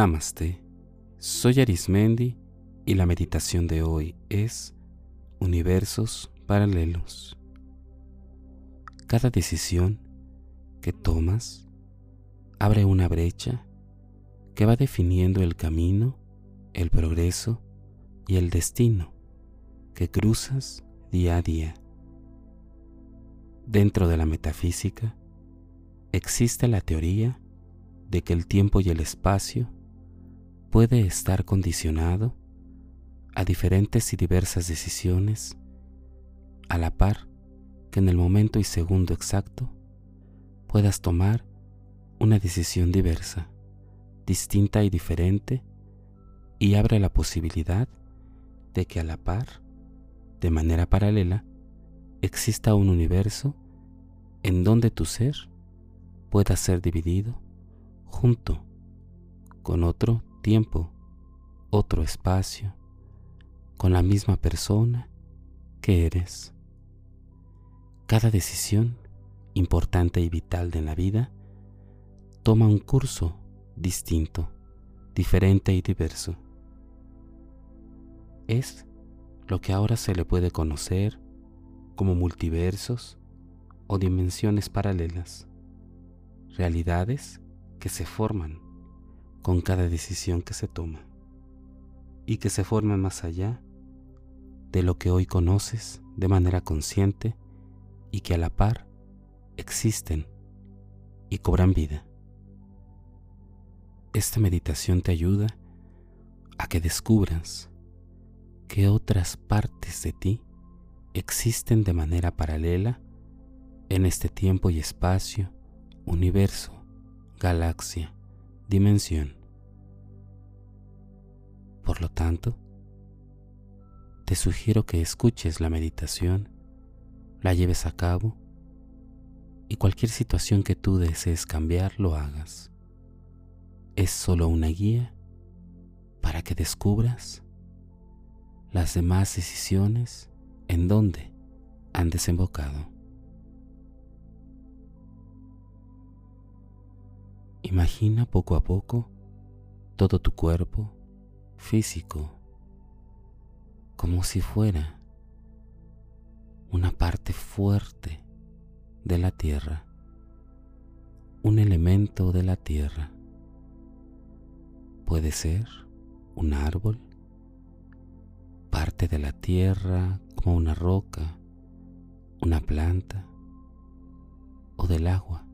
Namaste. Soy Arismendi y la meditación de hoy es Universos Paralelos. Cada decisión que tomas abre una brecha que va definiendo el camino, el progreso y el destino que cruzas día a día. Dentro de la metafísica existe la teoría de que el tiempo y el espacio puede estar condicionado a diferentes y diversas decisiones a la par que en el momento y segundo exacto puedas tomar una decisión diversa, distinta y diferente y abre la posibilidad de que a la par, de manera paralela, exista un universo en donde tu ser pueda ser dividido junto con otro tiempo, otro espacio, con la misma persona que eres. Cada decisión importante y vital de la vida toma un curso distinto, diferente y diverso. Es lo que ahora se le puede conocer como multiversos o dimensiones paralelas, realidades que se forman con cada decisión que se toma y que se forma más allá de lo que hoy conoces de manera consciente y que a la par existen y cobran vida. Esta meditación te ayuda a que descubras que otras partes de ti existen de manera paralela en este tiempo y espacio, universo, galaxia, dimensión. Por lo tanto, te sugiero que escuches la meditación, la lleves a cabo y cualquier situación que tú desees cambiar lo hagas. Es solo una guía para que descubras las demás decisiones en donde han desembocado. Imagina poco a poco todo tu cuerpo físico como si fuera una parte fuerte de la tierra, un elemento de la tierra. Puede ser un árbol, parte de la tierra como una roca, una planta o del agua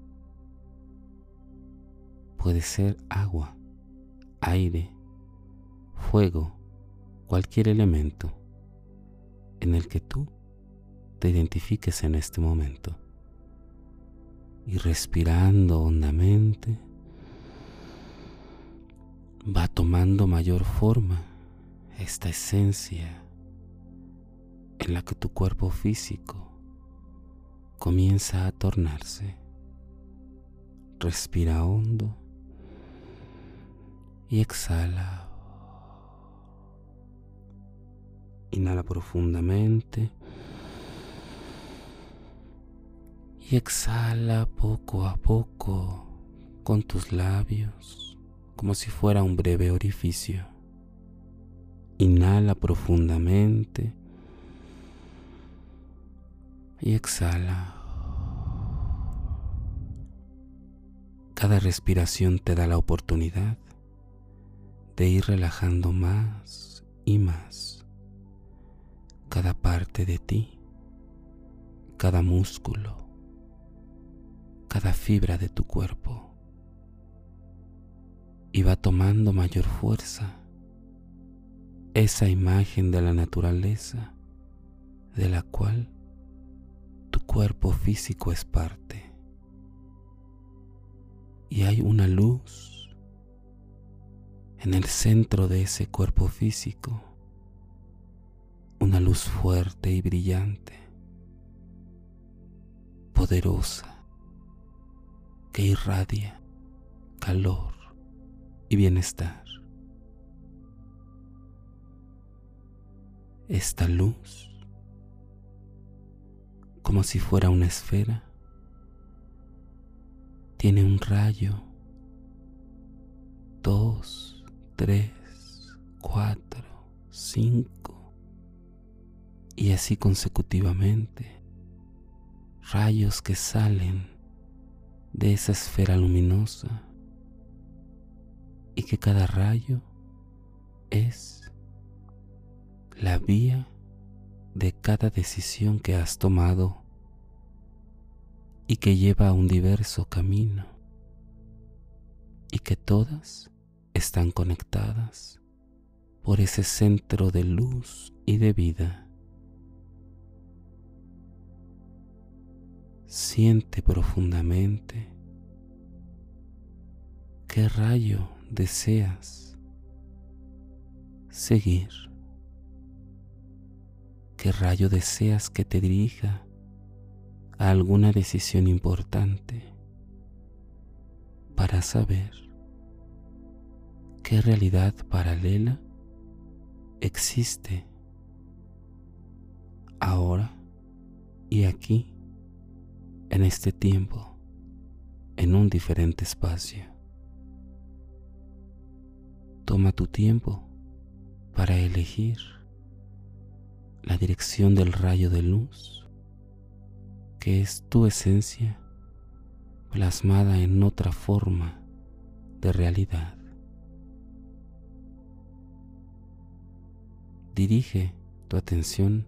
puede ser agua, aire, fuego, cualquier elemento en el que tú te identifiques en este momento. Y respirando hondamente, va tomando mayor forma esta esencia en la que tu cuerpo físico comienza a tornarse. Respira hondo y exhala. Inhala profundamente y exhala poco a poco con tus labios como si fuera un breve orificio. Inhala profundamente y exhala. Cada respiración te da la oportunidad de ir relajando más y más cada parte de ti, cada músculo, cada fibra de tu cuerpo y va tomando mayor fuerza esa imagen de la naturaleza de la cual tu cuerpo físico es parte. Y hay una luz en el centro de ese cuerpo físico una luz fuerte y brillante, poderosa, que irradia calor y bienestar. Esta luz, como si fuera una esfera, tiene un rayo, dos, tres, cuatro, cinco. Y así consecutivamente. Rayos que salen de esa esfera luminosa. Y que cada rayo es la vía de cada decisión que has tomado. Y que lleva a un diverso camino. Y que todas están conectadas por ese centro de luz y de vida. Siente profundamente qué rayo deseas seguir, qué rayo deseas que te dirija a alguna decisión importante para saber qué realidad paralela existe ahora y aquí, en este tiempo, en un diferente espacio. Toma tu tiempo para elegir la dirección del rayo de luz, que es tu esencia plasmada en otra forma de realidad. Dirige tu atención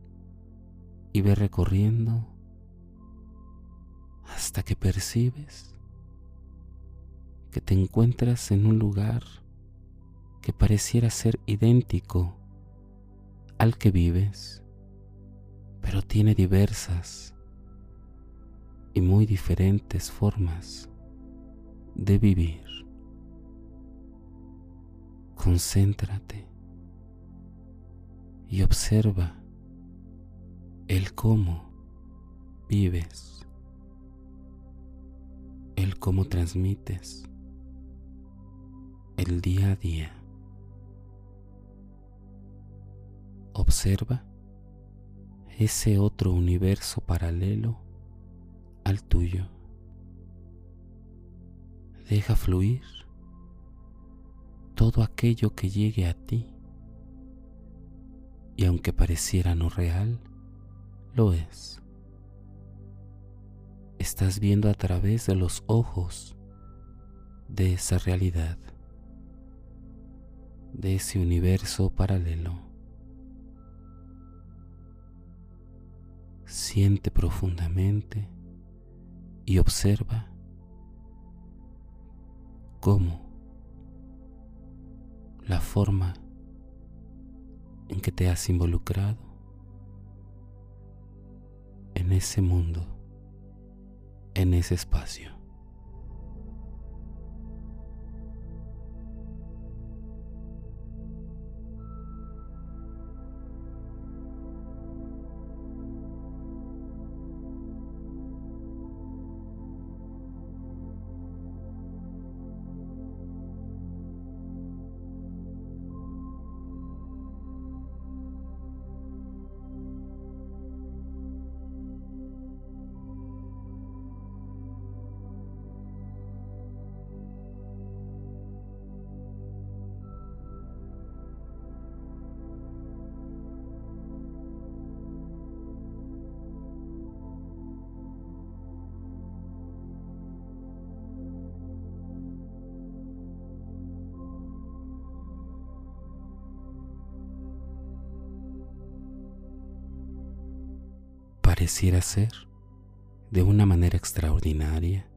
y ve recorriendo hasta que percibes que te encuentras en un lugar que pareciera ser idéntico al que vives, pero tiene diversas y muy diferentes formas de vivir. Concéntrate y observa el cómo vives, el cómo transmites el día a día. Observa ese otro universo paralelo al tuyo. Deja fluir todo aquello que llegue a ti y aunque pareciera no real, lo es. Estás viendo a través de los ojos de esa realidad, de ese universo paralelo. Siente profundamente y observa cómo la forma en que te has involucrado en ese mundo, en ese espacio. Pareciera ser de una manera extraordinaria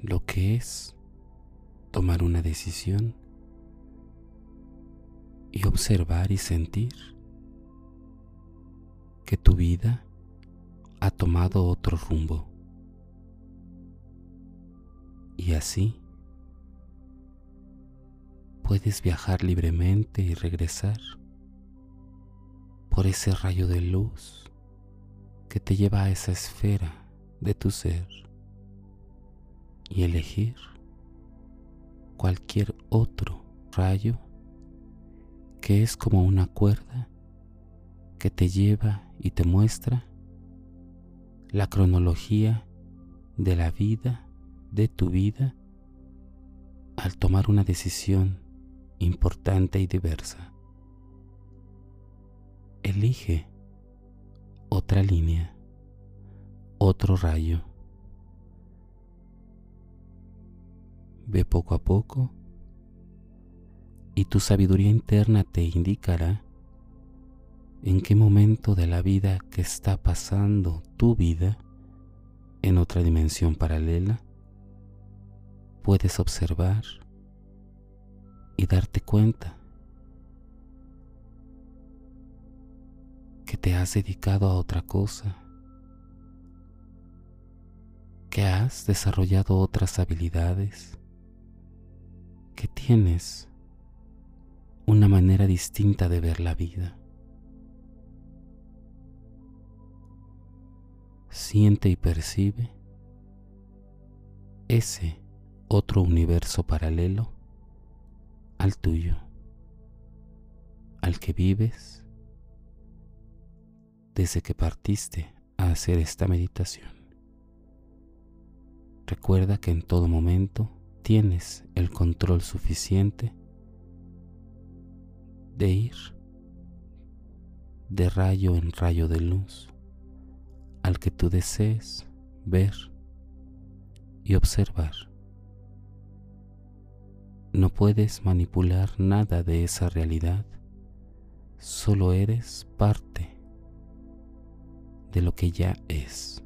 lo que es tomar una decisión y observar y sentir que tu vida ha tomado otro rumbo. Y así puedes viajar libremente y regresar por ese rayo de luz que te lleva a esa esfera de tu ser y elegir cualquier otro rayo que es como una cuerda que te lleva y te muestra la cronología de la vida, de tu vida, al tomar una decisión importante y diversa. Elige otra línea, otro rayo. Ve poco a poco y tu sabiduría interna te indicará en qué momento de la vida que está pasando tu vida en otra dimensión paralela puedes observar y darte cuenta que te has dedicado a otra cosa, que has desarrollado otras habilidades, que tienes una manera distinta de ver la vida. Siente y percibe ese otro universo paralelo al tuyo, al que vives desde que partiste a hacer esta meditación. Recuerda que en todo momento tienes el control suficiente de ir de rayo en rayo de luz al que tú desees ver y observar. No puedes manipular nada de esa realidad, solo eres parte de lo que ya es.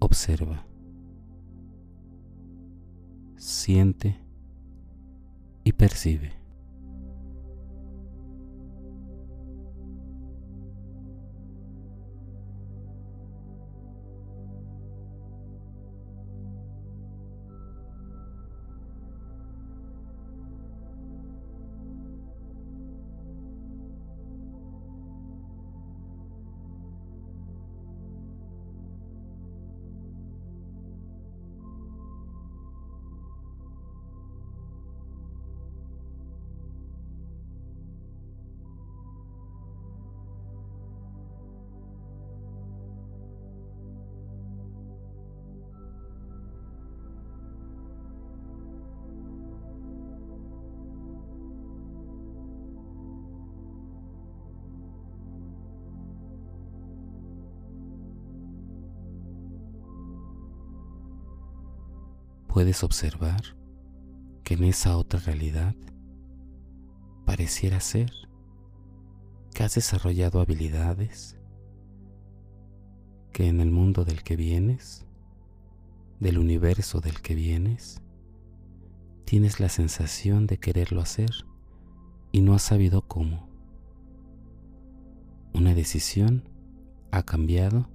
Observa, siente y percibe. Puedes observar que en esa otra realidad pareciera ser que has desarrollado habilidades que en el mundo del que vienes, del universo del que vienes, tienes la sensación de quererlo hacer y no has sabido cómo. Una decisión ha cambiado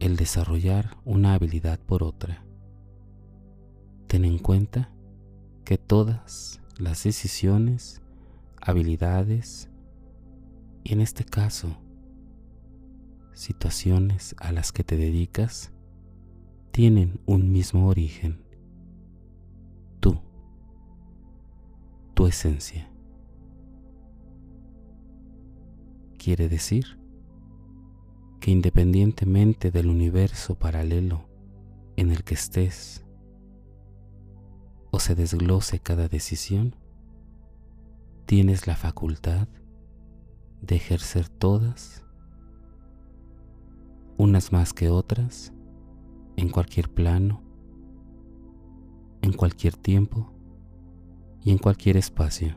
el desarrollar una habilidad por otra ten en cuenta que todas las decisiones, habilidades y en este caso situaciones a las que te dedicas tienen un mismo origen. Tú, tu esencia. Quiere decir que independientemente del universo paralelo en el que estés o se desglose cada decisión, tienes la facultad de ejercer todas, unas más que otras, en cualquier plano, en cualquier tiempo y en cualquier espacio.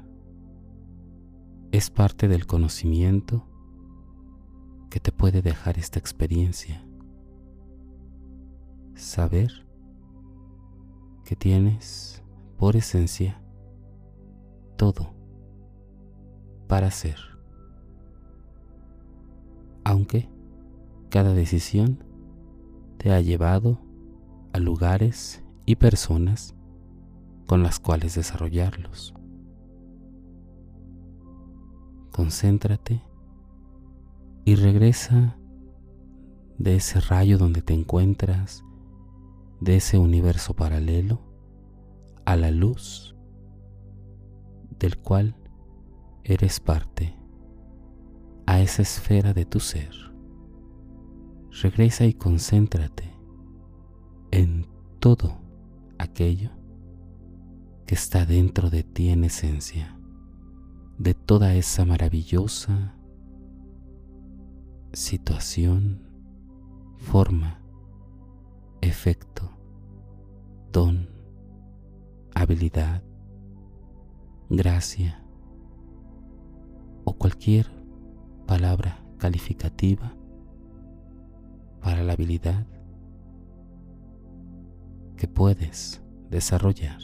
Es parte del conocimiento que te puede dejar esta experiencia. Saber que tienes por esencia, todo para ser. Aunque cada decisión te ha llevado a lugares y personas con las cuales desarrollarlos. Concéntrate y regresa de ese rayo donde te encuentras, de ese universo paralelo a la luz del cual eres parte, a esa esfera de tu ser. Regresa y concéntrate en todo aquello que está dentro de ti en esencia, de toda esa maravillosa situación, forma, efecto, don, habilidad, gracia o cualquier palabra calificativa para la habilidad que puedes desarrollar.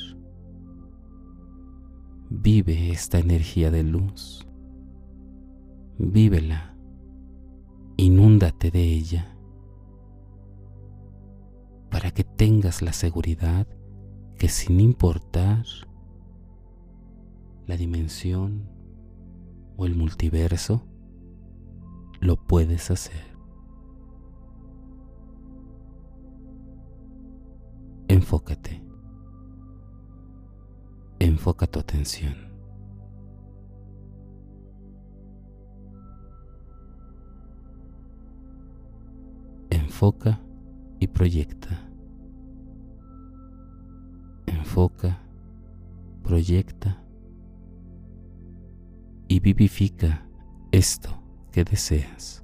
Vive esta energía de luz. Vívela. Inúndate de ella para que tengas la seguridad que sin importar la dimensión o el multiverso, lo puedes hacer. Enfócate. Enfoca tu atención. Enfoca y proyecta. Enfoca, proyecta y vivifica esto que deseas.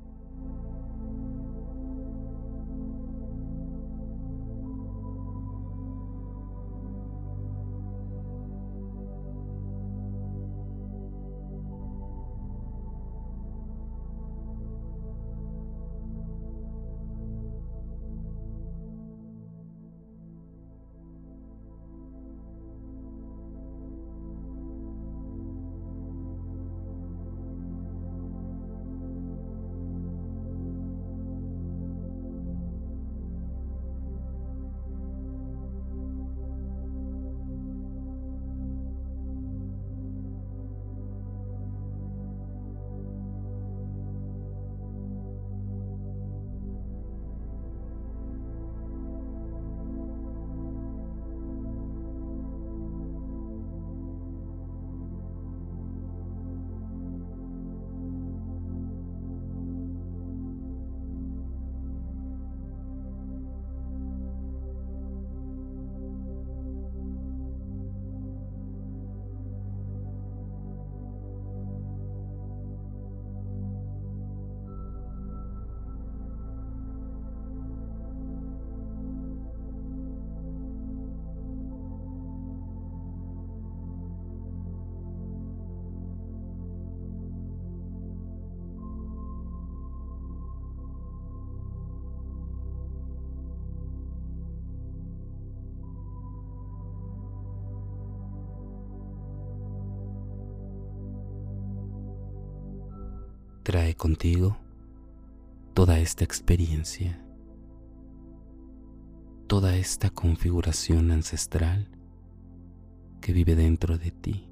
Trae contigo toda esta experiencia, toda esta configuración ancestral que vive dentro de ti.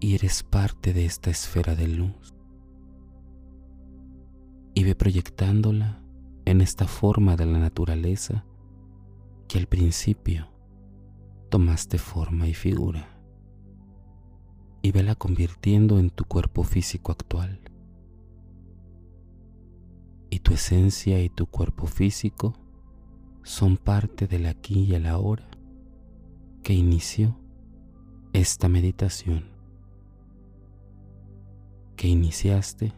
Y eres parte de esta esfera de luz. Y ve proyectándola en esta forma de la naturaleza que al principio tomaste forma y figura y vela convirtiendo en tu cuerpo físico actual. Y tu esencia y tu cuerpo físico son parte del aquí y el ahora que inició esta meditación, que iniciaste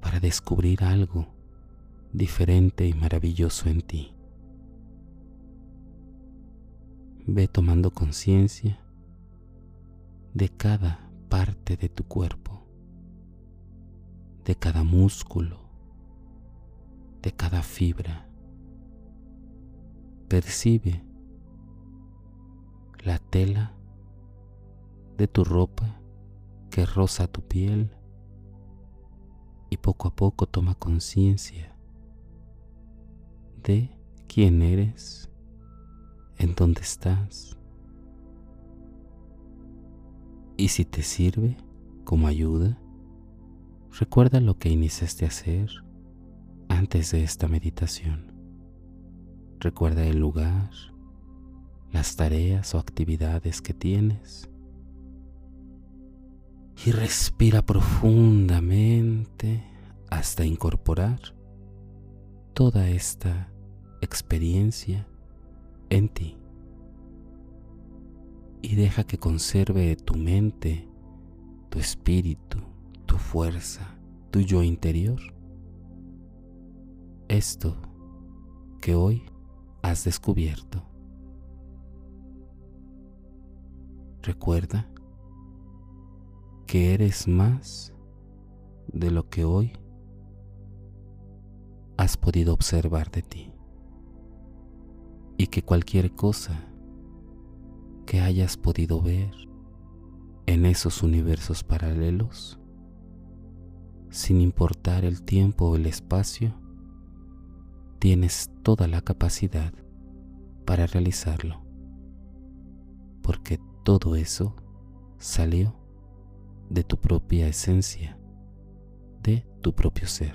para descubrir algo diferente y maravilloso en ti. Ve tomando conciencia de cada parte de tu cuerpo, de cada músculo, de cada fibra. Percibe la tela de tu ropa que roza tu piel y poco a poco toma conciencia de quién eres, en dónde estás y si te sirve como ayuda, recuerda lo que iniciaste a hacer antes de esta meditación. Recuerda el lugar, las tareas o actividades que tienes. Y respira profundamente hasta incorporar toda esta experiencia en ti y deja que conserve tu mente, tu espíritu, tu fuerza, tu yo interior. Esto que hoy has descubierto. Recuerda que eres más de lo que hoy has podido observar de ti y que cualquier cosa que hayas podido ver en esos universos paralelos, sin importar el tiempo o el espacio, tienes toda la capacidad para realizarlo, porque todo eso salió de tu propia esencia, de tu propio ser.